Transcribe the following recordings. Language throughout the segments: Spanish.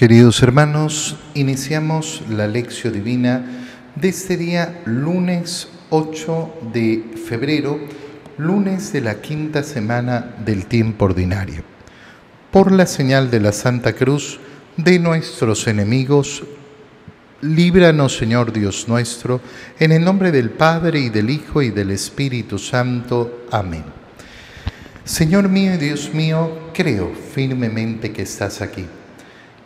Queridos hermanos, iniciamos la lección divina de este día lunes 8 de febrero, lunes de la quinta semana del tiempo ordinario. Por la señal de la Santa Cruz de nuestros enemigos, líbranos Señor Dios nuestro, en el nombre del Padre y del Hijo y del Espíritu Santo. Amén. Señor mío y Dios mío, creo firmemente que estás aquí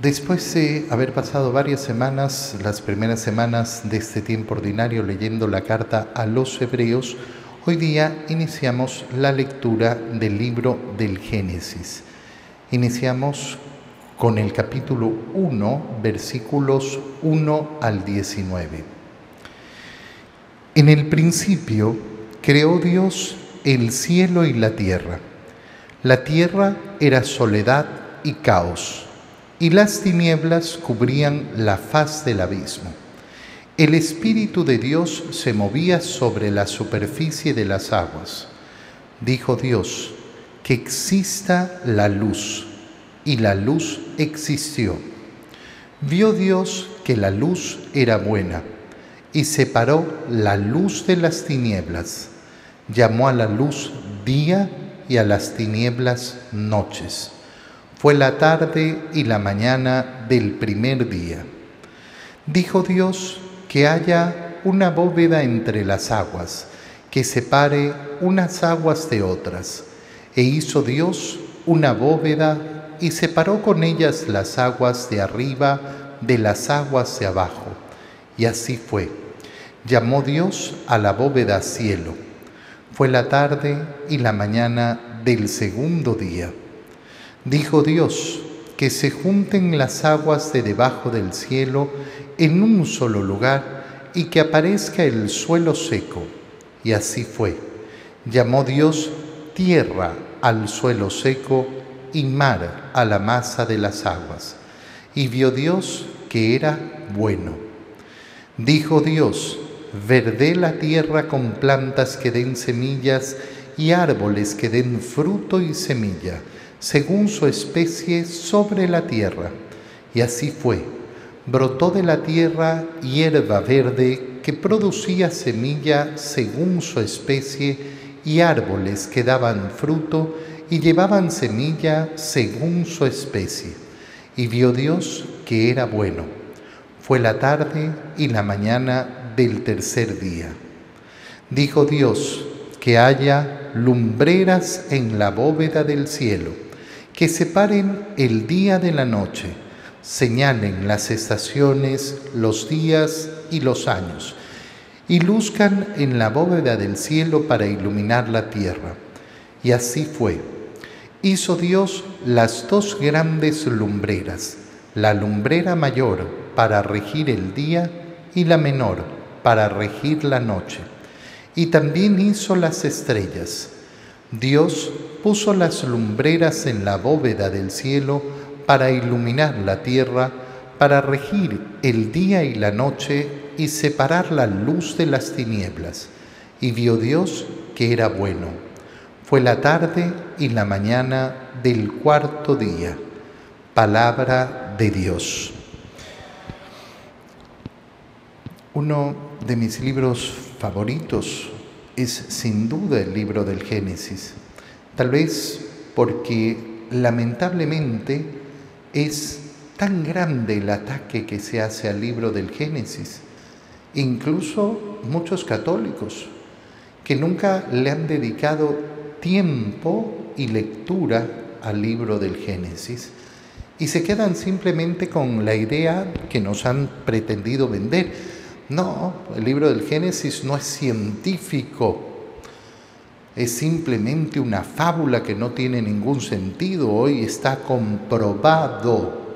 Después de haber pasado varias semanas, las primeras semanas de este tiempo ordinario leyendo la carta a los hebreos, hoy día iniciamos la lectura del libro del Génesis. Iniciamos con el capítulo 1, versículos 1 al 19. En el principio creó Dios el cielo y la tierra. La tierra era soledad y caos y las tinieblas cubrían la faz del abismo. El Espíritu de Dios se movía sobre la superficie de las aguas. Dijo Dios, que exista la luz, y la luz existió. Vio Dios que la luz era buena, y separó la luz de las tinieblas. Llamó a la luz día y a las tinieblas noches. Fue la tarde y la mañana del primer día. Dijo Dios que haya una bóveda entre las aguas, que separe unas aguas de otras. E hizo Dios una bóveda y separó con ellas las aguas de arriba de las aguas de abajo. Y así fue. Llamó Dios a la bóveda cielo. Fue la tarde y la mañana del segundo día. Dijo Dios, que se junten las aguas de debajo del cielo en un solo lugar y que aparezca el suelo seco. Y así fue. Llamó Dios tierra al suelo seco y mar a la masa de las aguas. Y vio Dios que era bueno. Dijo Dios, verde la tierra con plantas que den semillas y árboles que den fruto y semilla según su especie sobre la tierra. Y así fue. Brotó de la tierra hierba verde que producía semilla según su especie y árboles que daban fruto y llevaban semilla según su especie. Y vio Dios que era bueno. Fue la tarde y la mañana del tercer día. Dijo Dios que haya lumbreras en la bóveda del cielo que separen el día de la noche, señalen las estaciones, los días y los años, y luzcan en la bóveda del cielo para iluminar la tierra. Y así fue. Hizo Dios las dos grandes lumbreras, la lumbrera mayor para regir el día y la menor para regir la noche. Y también hizo las estrellas Dios puso las lumbreras en la bóveda del cielo para iluminar la tierra, para regir el día y la noche y separar la luz de las tinieblas. Y vio Dios que era bueno. Fue la tarde y la mañana del cuarto día. Palabra de Dios. Uno de mis libros favoritos es sin duda el libro del Génesis. Tal vez porque lamentablemente es tan grande el ataque que se hace al libro del Génesis. Incluso muchos católicos que nunca le han dedicado tiempo y lectura al libro del Génesis y se quedan simplemente con la idea que nos han pretendido vender no, el libro del Génesis no es científico, es simplemente una fábula que no tiene ningún sentido. Hoy está comprobado.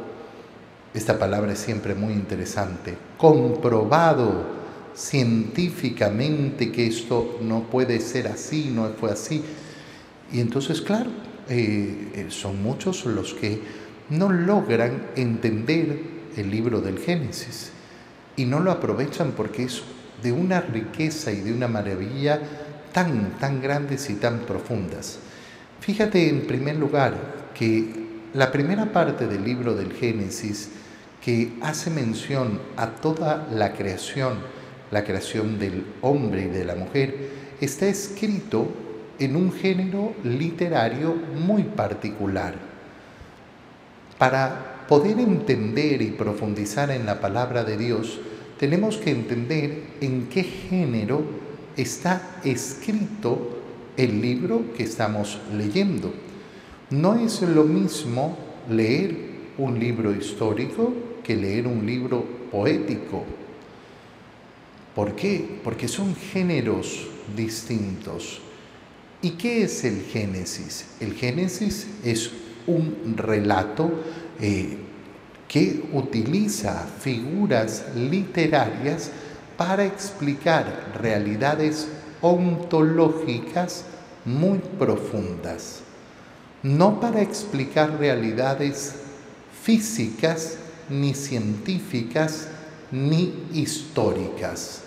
Esta palabra es siempre muy interesante. Comprobado científicamente que esto no puede ser así, no fue así. Y entonces, claro, eh, son muchos los que no logran entender el libro del Génesis y no lo aprovechan porque es de una riqueza y de una maravilla tan, tan grandes y tan profundas. Fíjate en primer lugar que la primera parte del libro del Génesis que hace mención a toda la creación, la creación del hombre y de la mujer, está escrito en un género literario muy particular. Para poder entender y profundizar en la palabra de Dios, tenemos que entender en qué género está escrito el libro que estamos leyendo. No es lo mismo leer un libro histórico que leer un libro poético. ¿Por qué? Porque son géneros distintos. ¿Y qué es el Génesis? El Génesis es un relato eh, que utiliza figuras literarias para explicar realidades ontológicas muy profundas, no para explicar realidades físicas, ni científicas, ni históricas.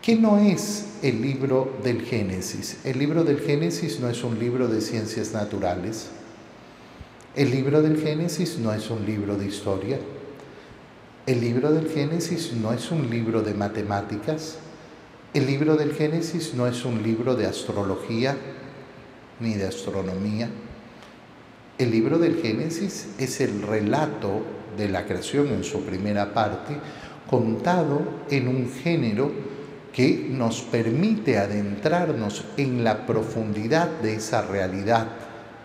¿Qué no es el libro del Génesis? El libro del Génesis no es un libro de ciencias naturales. El libro del Génesis no es un libro de historia. El libro del Génesis no es un libro de matemáticas. El libro del Génesis no es un libro de astrología ni de astronomía. El libro del Génesis es el relato de la creación en su primera parte, contado en un género que nos permite adentrarnos en la profundidad de esa realidad.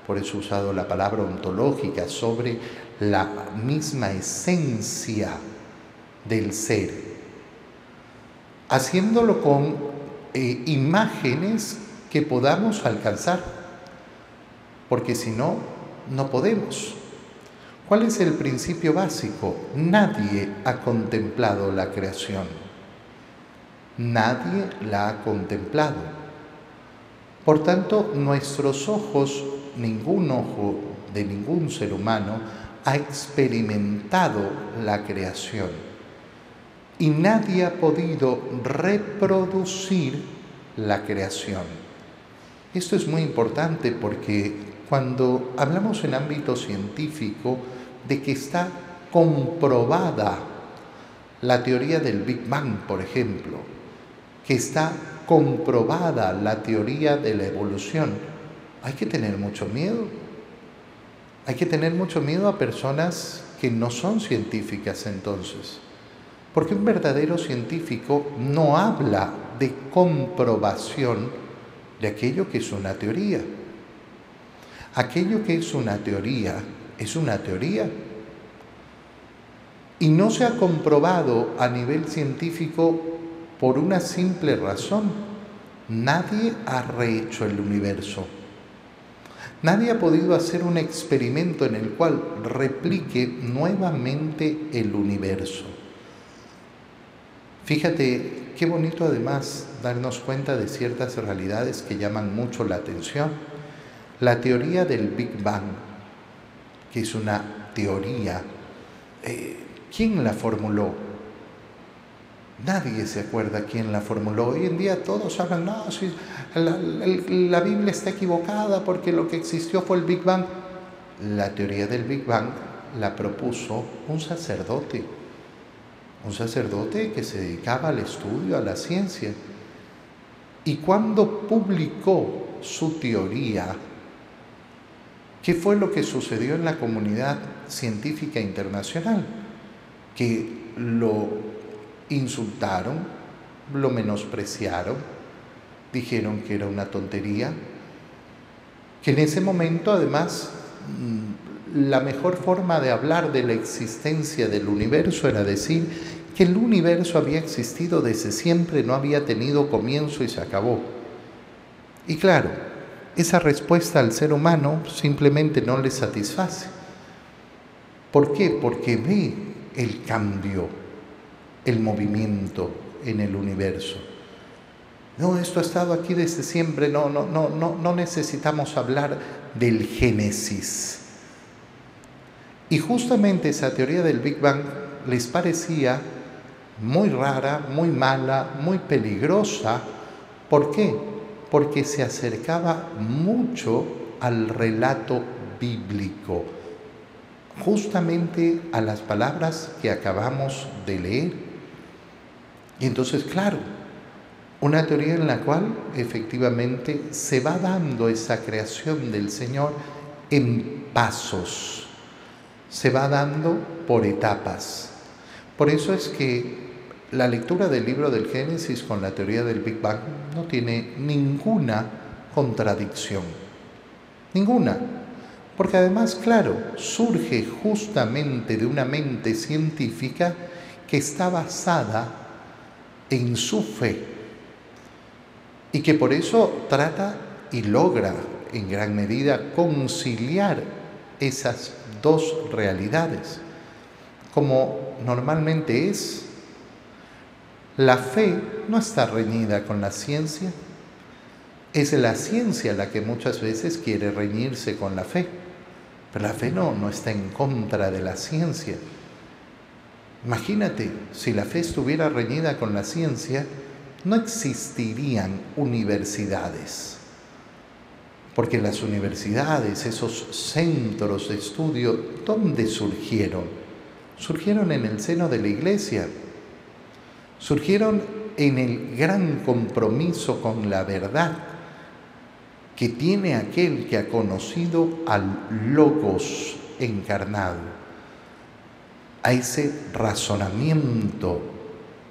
Por eso he usado la palabra ontológica sobre la misma esencia del ser haciéndolo con eh, imágenes que podamos alcanzar, porque si no, no podemos. ¿Cuál es el principio básico? Nadie ha contemplado la creación. Nadie la ha contemplado. Por tanto, nuestros ojos, ningún ojo de ningún ser humano, ha experimentado la creación y nadie ha podido reproducir la creación. Esto es muy importante porque cuando hablamos en ámbito científico de que está comprobada la teoría del Big Bang, por ejemplo, que está comprobada la teoría de la evolución, hay que tener mucho miedo. Hay que tener mucho miedo a personas que no son científicas entonces porque un verdadero científico no habla de comprobación de aquello que es una teoría. Aquello que es una teoría es una teoría. Y no se ha comprobado a nivel científico por una simple razón. Nadie ha rehecho el universo. Nadie ha podido hacer un experimento en el cual replique nuevamente el universo. Fíjate qué bonito además darnos cuenta de ciertas realidades que llaman mucho la atención. La teoría del Big Bang, que es una teoría, eh, ¿quién la formuló? Nadie se acuerda quién la formuló. Hoy en día todos hablan, no, si la, Biblia está equivocada porque lo que existió fue el Big Bang. La teoría del Big Bang la propuso un sacerdote un sacerdote que se dedicaba al estudio, a la ciencia. Y cuando publicó su teoría, ¿qué fue lo que sucedió en la comunidad científica internacional? Que lo insultaron, lo menospreciaron, dijeron que era una tontería, que en ese momento además mm, la mejor forma de hablar de la existencia del universo era decir que el universo había existido desde siempre, no había tenido comienzo y se acabó. Y claro, esa respuesta al ser humano simplemente no le satisface. ¿Por qué? Porque ve el cambio, el movimiento, en el universo. No, esto ha estado aquí desde siempre, no, no, no, no, no necesitamos hablar del Génesis. Y justamente esa teoría del Big Bang les parecía muy rara, muy mala, muy peligrosa. ¿Por qué? Porque se acercaba mucho al relato bíblico, justamente a las palabras que acabamos de leer. Y entonces, claro, una teoría en la cual efectivamente se va dando esa creación del Señor en pasos, se va dando por etapas. Por eso es que la lectura del libro del Génesis con la teoría del Big Bang no tiene ninguna contradicción. Ninguna. Porque además, claro, surge justamente de una mente científica que está basada en su fe y que por eso trata y logra en gran medida conciliar esas dos realidades, como normalmente es. La fe no está reñida con la ciencia, es la ciencia la que muchas veces quiere reñirse con la fe, pero la fe no, no está en contra de la ciencia. Imagínate, si la fe estuviera reñida con la ciencia, no existirían universidades. Porque las universidades, esos centros de estudio, ¿dónde surgieron? Surgieron en el seno de la iglesia. Surgieron en el gran compromiso con la verdad que tiene aquel que ha conocido al Logos encarnado, a ese razonamiento,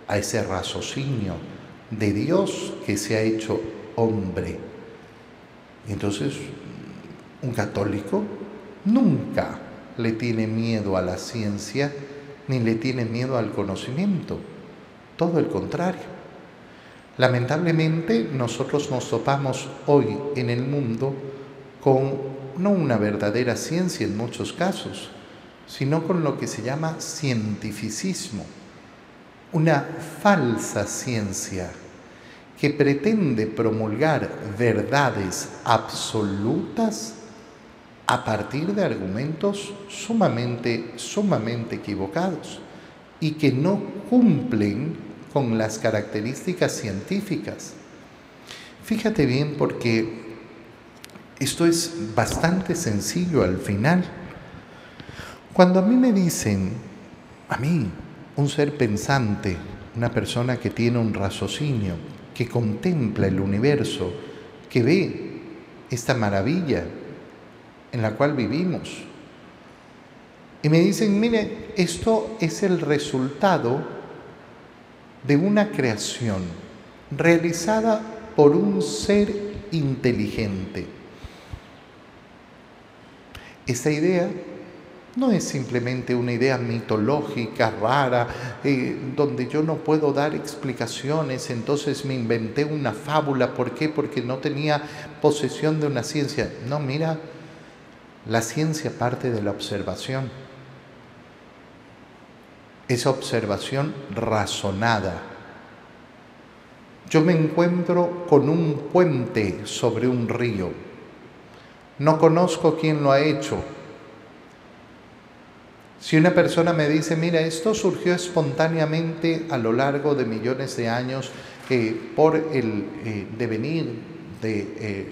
a ese raciocinio de Dios que se ha hecho hombre. Entonces, un católico nunca le tiene miedo a la ciencia ni le tiene miedo al conocimiento, todo el contrario. Lamentablemente nosotros nos topamos hoy en el mundo con no una verdadera ciencia en muchos casos, sino con lo que se llama cientificismo, una falsa ciencia que pretende promulgar verdades absolutas a partir de argumentos sumamente, sumamente equivocados y que no cumplen con las características científicas. Fíjate bien porque esto es bastante sencillo al final. Cuando a mí me dicen, a mí, un ser pensante, una persona que tiene un raciocinio, que contempla el universo, que ve esta maravilla en la cual vivimos, y me dicen, mire, esto es el resultado de una creación realizada por un ser inteligente. Esta idea no es simplemente una idea mitológica, rara, eh, donde yo no puedo dar explicaciones, entonces me inventé una fábula. ¿Por qué? Porque no tenía posesión de una ciencia. No, mira, la ciencia parte de la observación esa observación razonada. Yo me encuentro con un puente sobre un río. No conozco quién lo ha hecho. Si una persona me dice, mira, esto surgió espontáneamente a lo largo de millones de años eh, por el eh, devenir de eh,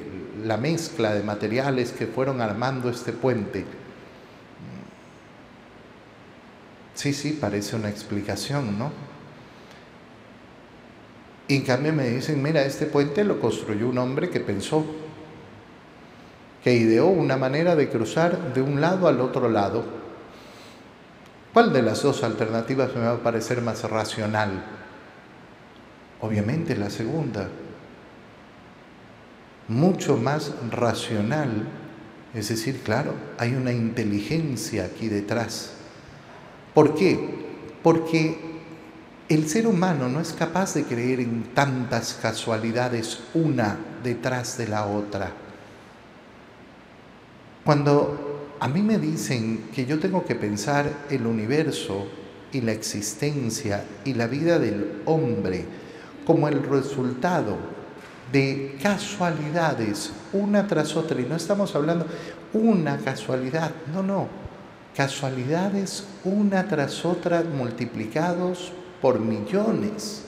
la mezcla de materiales que fueron armando este puente, Sí, sí, parece una explicación, ¿no? Y en cambio me dicen, mira, este puente lo construyó un hombre que pensó, que ideó una manera de cruzar de un lado al otro lado. ¿Cuál de las dos alternativas me va a parecer más racional? Obviamente la segunda. Mucho más racional. Es decir, claro, hay una inteligencia aquí detrás ¿Por qué? Porque el ser humano no es capaz de creer en tantas casualidades una detrás de la otra. Cuando a mí me dicen que yo tengo que pensar el universo y la existencia y la vida del hombre como el resultado de casualidades una tras otra. Y no estamos hablando una casualidad, no, no. Casualidades una tras otra multiplicados por millones.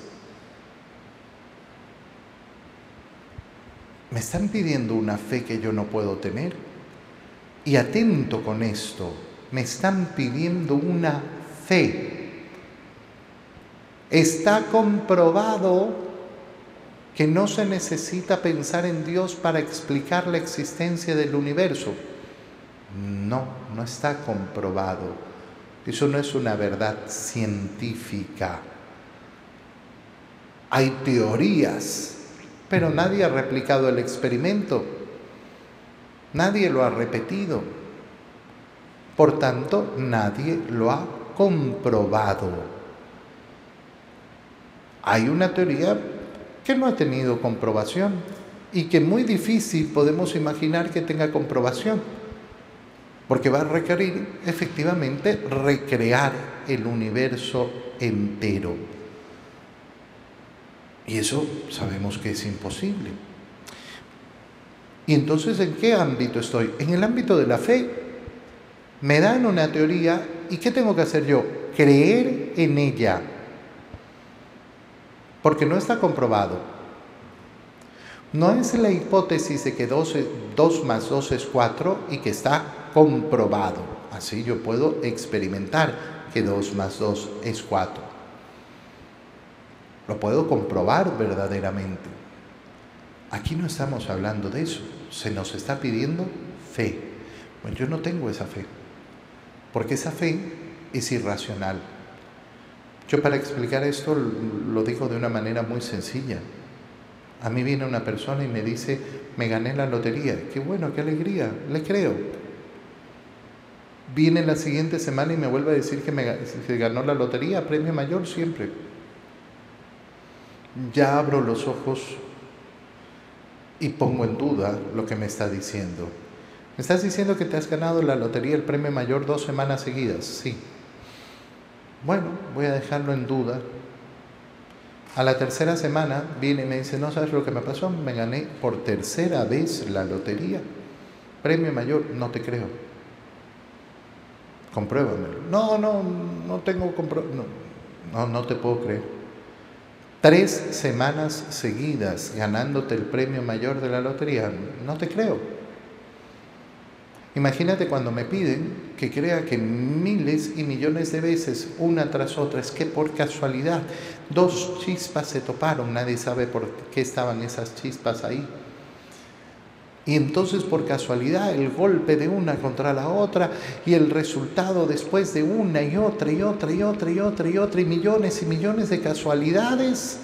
Me están pidiendo una fe que yo no puedo tener. Y atento con esto, me están pidiendo una fe. Está comprobado que no se necesita pensar en Dios para explicar la existencia del universo. No, no está comprobado. Eso no es una verdad científica. Hay teorías, pero nadie ha replicado el experimento. Nadie lo ha repetido. Por tanto, nadie lo ha comprobado. Hay una teoría que no ha tenido comprobación y que muy difícil podemos imaginar que tenga comprobación, porque va a requerir efectivamente recrear el universo entero. Y eso sabemos que es imposible. Y entonces, ¿en qué ámbito estoy? En el ámbito de la fe. Me dan una teoría y ¿qué tengo que hacer yo? Creer en ella porque no está comprobado. No es la hipótesis de que 2, más 2 es 4 y que está comprobado. Así yo puedo experimentar que 2 más 2 es 4. Lo puedo comprobar verdaderamente. Aquí no estamos hablando de eso. Se nos está pidiendo fe. Bueno, yo no tengo esa fe. Porque esa fe es irracional. Yo para explicar esto lo digo de una manera muy sencilla. A mí viene una persona y me dice, me gané la lotería. Qué bueno, qué alegría, le creo. Viene la siguiente semana y me vuelve a decir que me ganó la lotería, premio mayor siempre. Ya abro los ojos y pongo en duda lo que me está diciendo. ¿Me estás diciendo que te has ganado la lotería, el premio mayor, dos semanas seguidas? Sí. Bueno, voy a dejarlo en duda. A la tercera semana viene y me dice, no sabes lo que me pasó, me gané por tercera vez la lotería. Premio mayor, no te creo. Compruébamelo. No, no, no tengo compro no, no, no te puedo creer. Tres semanas seguidas ganándote el premio mayor de la lotería, no te creo. Imagínate cuando me piden que crea que miles y millones de veces, una tras otra, es que por casualidad dos chispas se toparon, nadie sabe por qué estaban esas chispas ahí. Y entonces por casualidad el golpe de una contra la otra y el resultado después de una y otra y otra y otra y otra y otra y millones y millones de casualidades,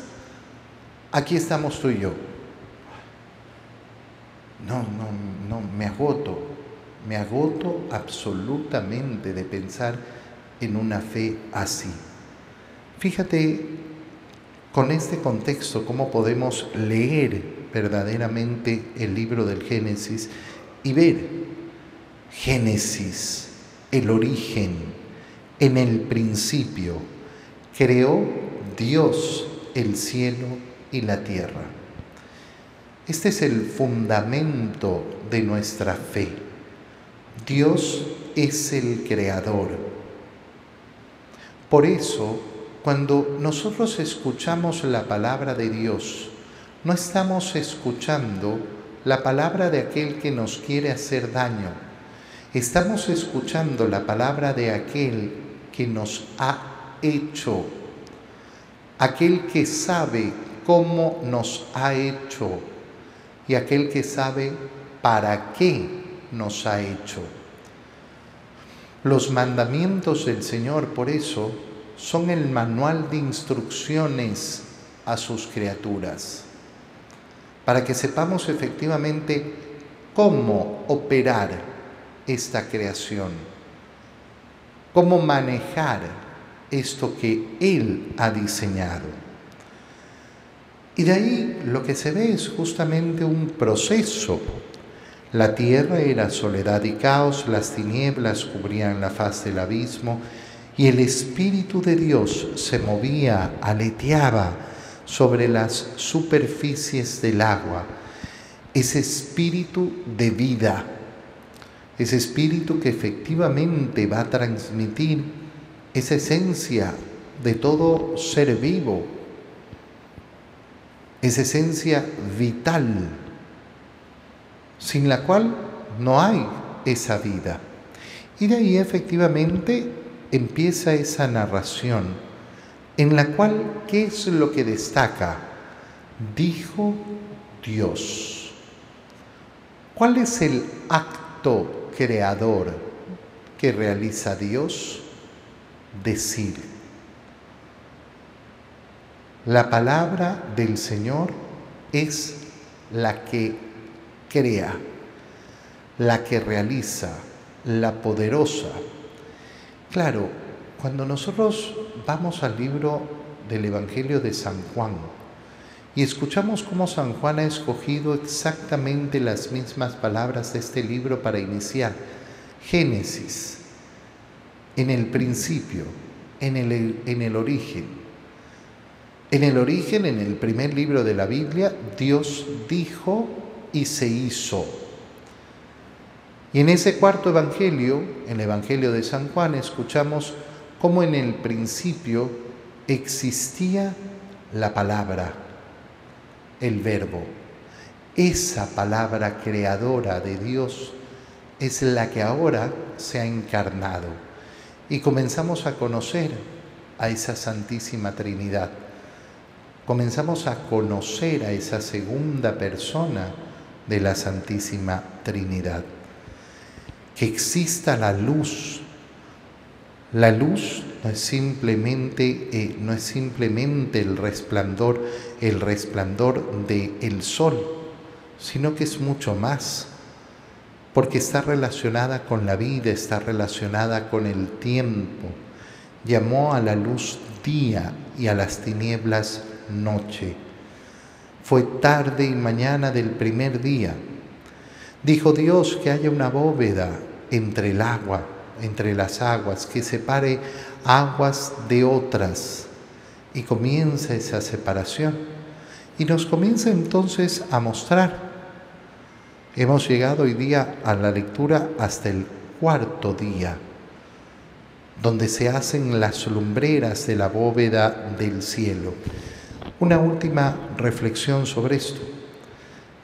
aquí estamos tú y yo. No, no, no, me agoto, me agoto absolutamente de pensar en una fe así. Fíjate con este contexto cómo podemos leer verdaderamente el libro del Génesis y ver Génesis, el origen, en el principio, creó Dios el cielo y la tierra. Este es el fundamento de nuestra fe. Dios es el creador. Por eso, cuando nosotros escuchamos la palabra de Dios, no estamos escuchando la palabra de aquel que nos quiere hacer daño. Estamos escuchando la palabra de aquel que nos ha hecho, aquel que sabe cómo nos ha hecho y aquel que sabe para qué nos ha hecho. Los mandamientos del Señor, por eso, son el manual de instrucciones a sus criaturas, para que sepamos efectivamente cómo operar esta creación, cómo manejar esto que Él ha diseñado. Y de ahí lo que se ve es justamente un proceso la tierra era soledad y caos, las tinieblas cubrían la faz del abismo, y el Espíritu de Dios se movía, aleteaba sobre las superficies del agua. Ese espíritu de vida, ese espíritu que efectivamente va a transmitir esa esencia de todo ser vivo, esa esencia vital, sin la cual no hay esa vida. Y de ahí efectivamente empieza esa narración en la cual, ¿qué es lo que destaca? Dijo Dios. ¿Cuál es el acto creador que realiza Dios? Decir. La palabra del Señor es la que crea, la que realiza, la poderosa, Claro, cuando nosotros vamos al libro del Evangelio de San Juan y escuchamos cómo San Juan ha escogido exactamente las mismas palabras de este libro para iniciar, Génesis, en el principio, en el, en el origen. En el origen, en el primer libro de la Biblia, Dios dijo y se hizo. Y en ese cuarto evangelio, en el evangelio de San Juan, escuchamos cómo en el principio existía la palabra, el verbo. Esa palabra creadora de Dios es la que ahora se ha encarnado y comenzamos a conocer a esa Santísima Trinidad. Comenzamos a conocer a esa segunda persona de la Santísima Trinidad que exista la luz. La luz no es simplemente, eh, no es simplemente el resplandor, el resplandor del el sol, sino que es mucho más, porque está relacionada con la vida, está relacionada con el tiempo. Llamó a la luz día y a las tinieblas noche. Fue tarde y mañana del primer día Dijo Dios que haya una bóveda entre el agua, entre las aguas, que separe aguas de otras. Y comienza esa separación. Y nos comienza entonces a mostrar. Hemos llegado hoy día a la lectura hasta el cuarto día, donde se hacen las lumbreras de la bóveda del cielo. Una última reflexión sobre esto.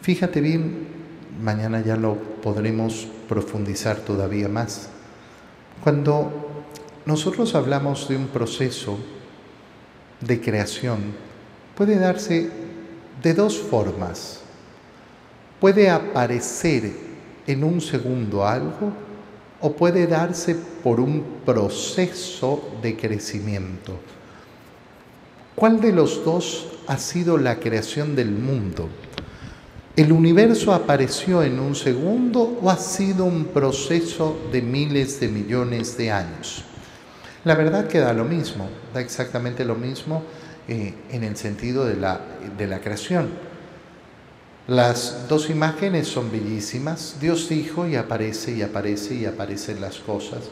Fíjate bien mañana ya lo podremos profundizar todavía más. Cuando nosotros hablamos de un proceso de creación, puede darse de dos formas. Puede aparecer en un segundo algo o puede darse por un proceso de crecimiento. ¿Cuál de los dos ha sido la creación del mundo? ¿El universo apareció en un segundo o ha sido un proceso de miles de millones de años? La verdad que da lo mismo, da exactamente lo mismo eh, en el sentido de la, de la creación. Las dos imágenes son bellísimas. Dios dijo y aparece y aparece y aparecen las cosas.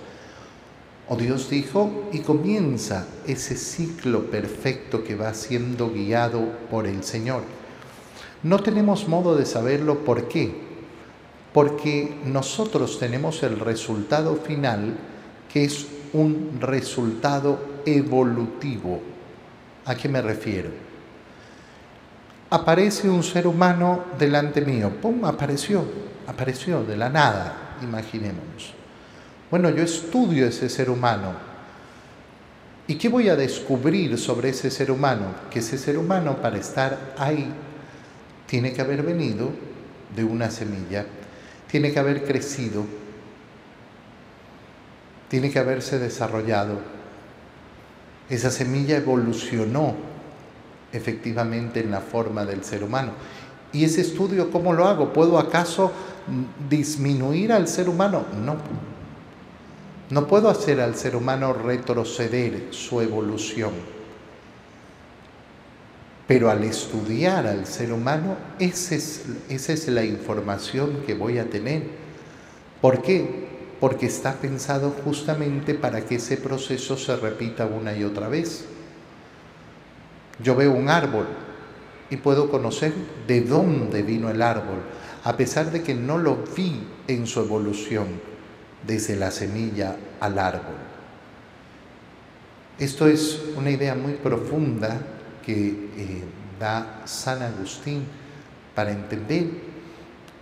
O Dios dijo y comienza ese ciclo perfecto que va siendo guiado por el Señor. No tenemos modo de saberlo por qué. Porque nosotros tenemos el resultado final que es un resultado evolutivo. ¿A qué me refiero? Aparece un ser humano delante mío. ¡Pum! Apareció. Apareció de la nada, imaginémonos. Bueno, yo estudio ese ser humano. ¿Y qué voy a descubrir sobre ese ser humano? Que ese ser humano para estar ahí tiene que haber venido de una semilla, tiene que haber crecido, tiene que haberse desarrollado. Esa semilla evolucionó efectivamente en la forma del ser humano. ¿Y ese estudio cómo lo hago? ¿Puedo acaso disminuir al ser humano? No. No puedo hacer al ser humano retroceder su evolución pero al estudiar al ser humano, esa es, esa es la información que voy a tener. ¿Por qué? porque está pensado justamente para que ese proceso se repita una y otra vez. Yo veo un árbol y puedo conocer de dónde vino el árbol, a pesar de que no lo vi en su evolución desde la semilla al árbol. Esto es una idea muy profunda que eh, da San Agustín para entender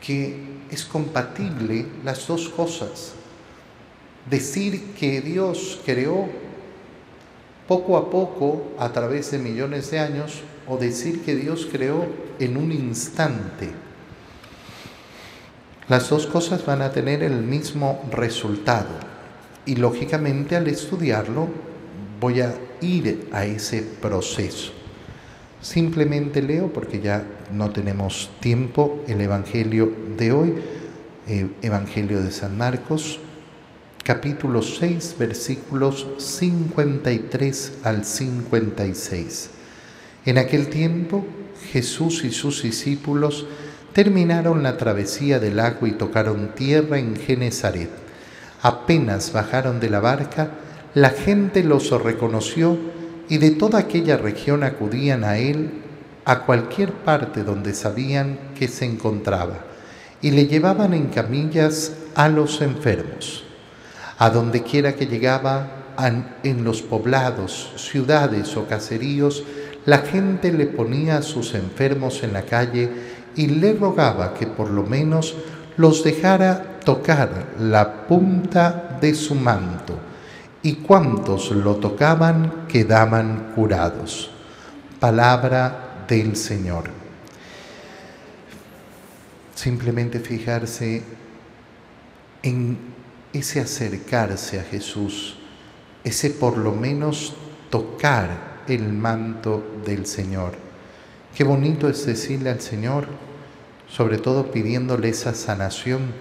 que es compatible las dos cosas. Decir que Dios creó poco a poco a través de millones de años o decir que Dios creó en un instante. Las dos cosas van a tener el mismo resultado y lógicamente al estudiarlo voy a ir a ese proceso. Simplemente leo, porque ya no tenemos tiempo, el Evangelio de hoy, eh, Evangelio de San Marcos, capítulo 6, versículos 53 al 56. En aquel tiempo Jesús y sus discípulos terminaron la travesía del lago y tocaron tierra en Genezaret. Apenas bajaron de la barca, la gente los reconoció y de toda aquella región acudían a él a cualquier parte donde sabían que se encontraba y le llevaban en camillas a los enfermos. A donde quiera que llegaba, en los poblados, ciudades o caseríos, la gente le ponía a sus enfermos en la calle y le rogaba que por lo menos los dejara tocar la punta de su manto y cuantos lo tocaban quedaban curados. Palabra del Señor. Simplemente fijarse en ese acercarse a Jesús, ese por lo menos tocar el manto del Señor. Qué bonito es decirle al Señor, sobre todo pidiéndole esa sanación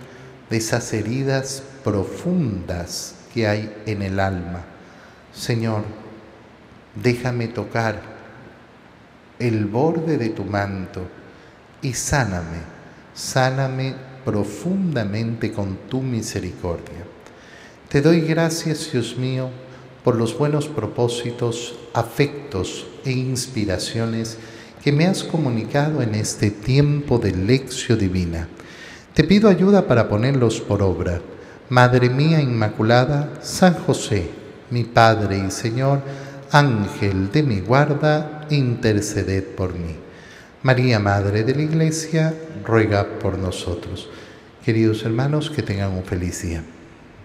de esas heridas profundas que hay en el alma. Señor, déjame tocar el borde de tu manto y sáname, sáname profundamente con tu misericordia. Te doy gracias, Dios mío, por los buenos propósitos, afectos e inspiraciones que me has comunicado en este tiempo de lección divina. Te pido ayuda para ponerlos por obra Madre mía Inmaculada, San José, mi Padre y Señor, Ángel de mi guarda, interceded por mí. María, Madre de la Iglesia, ruega por nosotros. Queridos hermanos, que tengan un feliz día.